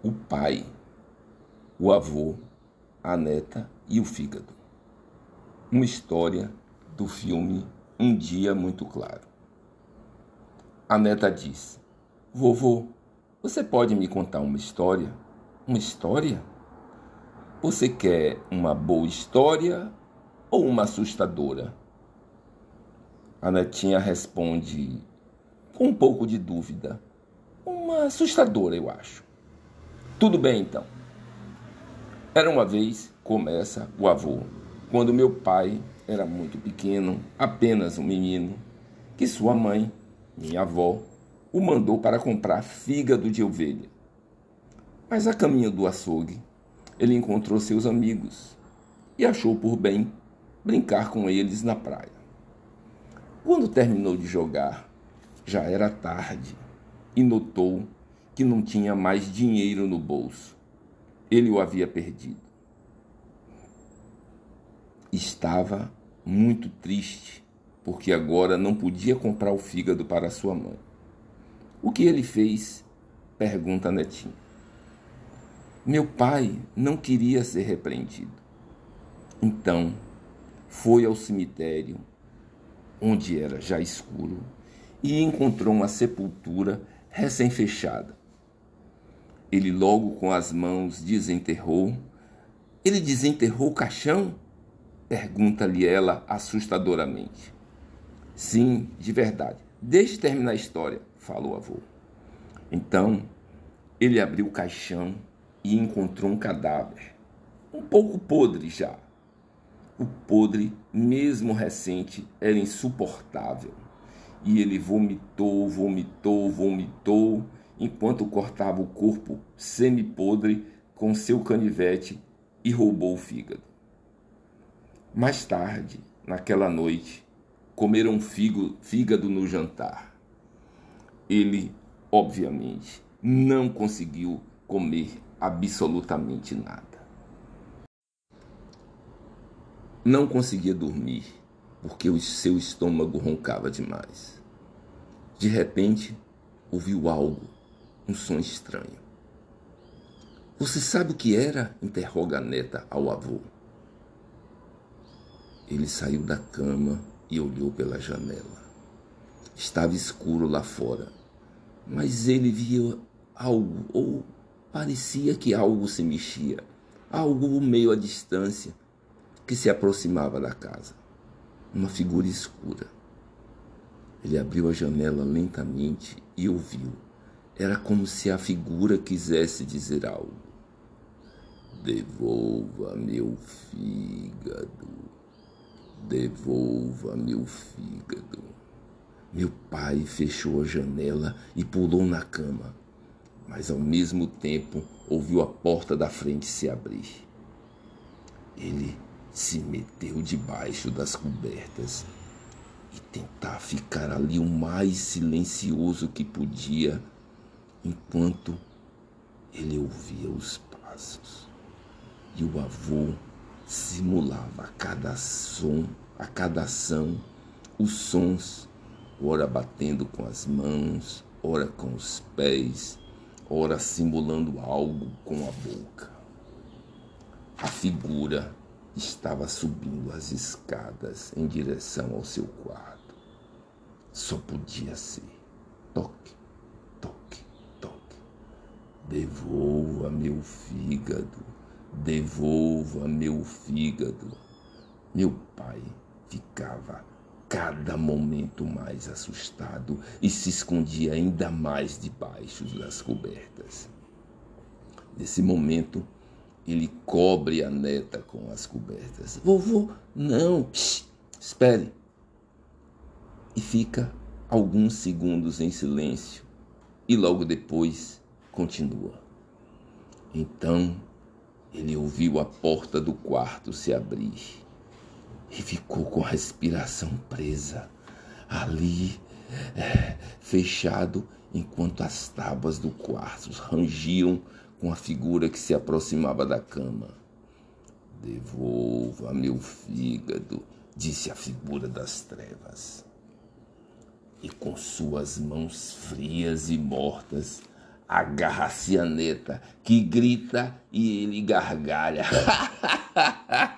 o pai, o avô, a neta e o fígado. Uma história do filme Um Dia Muito Claro. A neta diz: Vovô, você pode me contar uma história? Uma história? Você quer uma boa história ou uma assustadora? A netinha responde com um pouco de dúvida. Uma assustadora, eu acho. Tudo bem então. Era uma vez, começa o avô, quando meu pai era muito pequeno, apenas um menino, que sua mãe, minha avó, o mandou para comprar fígado de ovelha. Mas a caminho do açougue, ele encontrou seus amigos e achou por bem brincar com eles na praia. Quando terminou de jogar, já era tarde e notou que não tinha mais dinheiro no bolso. Ele o havia perdido. Estava muito triste, porque agora não podia comprar o fígado para sua mãe. O que ele fez? pergunta a netinha. Meu pai não queria ser repreendido. Então, foi ao cemitério, onde era já escuro, e encontrou uma sepultura recém-fechada. Ele logo com as mãos desenterrou. Ele desenterrou o caixão? Pergunta-lhe ela assustadoramente. Sim, de verdade. Deixe terminar a história, falou o avô. Então, ele abriu o caixão e encontrou um cadáver, um pouco podre já. O podre, mesmo recente, era insuportável. E ele vomitou, vomitou, vomitou enquanto cortava o corpo semi-podre com seu canivete e roubou o fígado. Mais tarde, naquela noite, comeram fígado no jantar. Ele, obviamente, não conseguiu comer absolutamente nada. Não conseguia dormir porque o seu estômago roncava demais. De repente, ouviu algo um som estranho. Você sabe o que era? interroga a neta ao avô. Ele saiu da cama e olhou pela janela. Estava escuro lá fora, mas ele via algo, ou parecia que algo se mexia, algo meio à distância, que se aproximava da casa. Uma figura escura. Ele abriu a janela lentamente e ouviu era como se a figura quisesse dizer algo. Devolva meu fígado. Devolva meu fígado. Meu pai fechou a janela e pulou na cama, mas ao mesmo tempo ouviu a porta da frente se abrir. Ele se meteu debaixo das cobertas e tentar ficar ali o mais silencioso que podia enquanto ele ouvia os passos. E o avô simulava a cada som, a cada ação, os sons, ora batendo com as mãos, ora com os pés, ora simulando algo com a boca. A figura estava subindo as escadas em direção ao seu quarto. Só podia ser toque, Devolva meu fígado, devolva meu fígado. Meu pai ficava cada momento mais assustado e se escondia ainda mais debaixo das cobertas. Nesse momento, ele cobre a neta com as cobertas. Vovô, não, espere. E fica alguns segundos em silêncio e logo depois continua. Então ele ouviu a porta do quarto se abrir e ficou com a respiração presa ali, é, fechado, enquanto as tábuas do quarto rangiam com a figura que se aproximava da cama. Devolva meu fígado, disse a figura das trevas. E com suas mãos frias e mortas, a cianeta, que grita e ele gargalha.